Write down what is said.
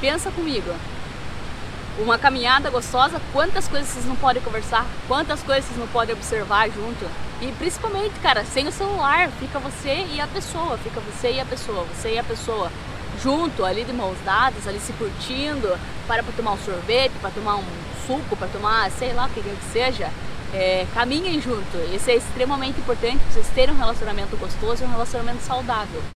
pensa comigo. Uma caminhada gostosa, quantas coisas vocês não podem conversar, quantas coisas vocês não podem observar junto. E principalmente, cara, sem o celular, fica você e a pessoa, fica você e a pessoa, você e a pessoa junto, ali de mãos dadas, ali se curtindo, para para tomar um sorvete, para tomar um suco, para tomar, sei lá o que quer que seja. É, caminhem junto. Isso é extremamente importante para vocês terem um relacionamento gostoso e um relacionamento saudável.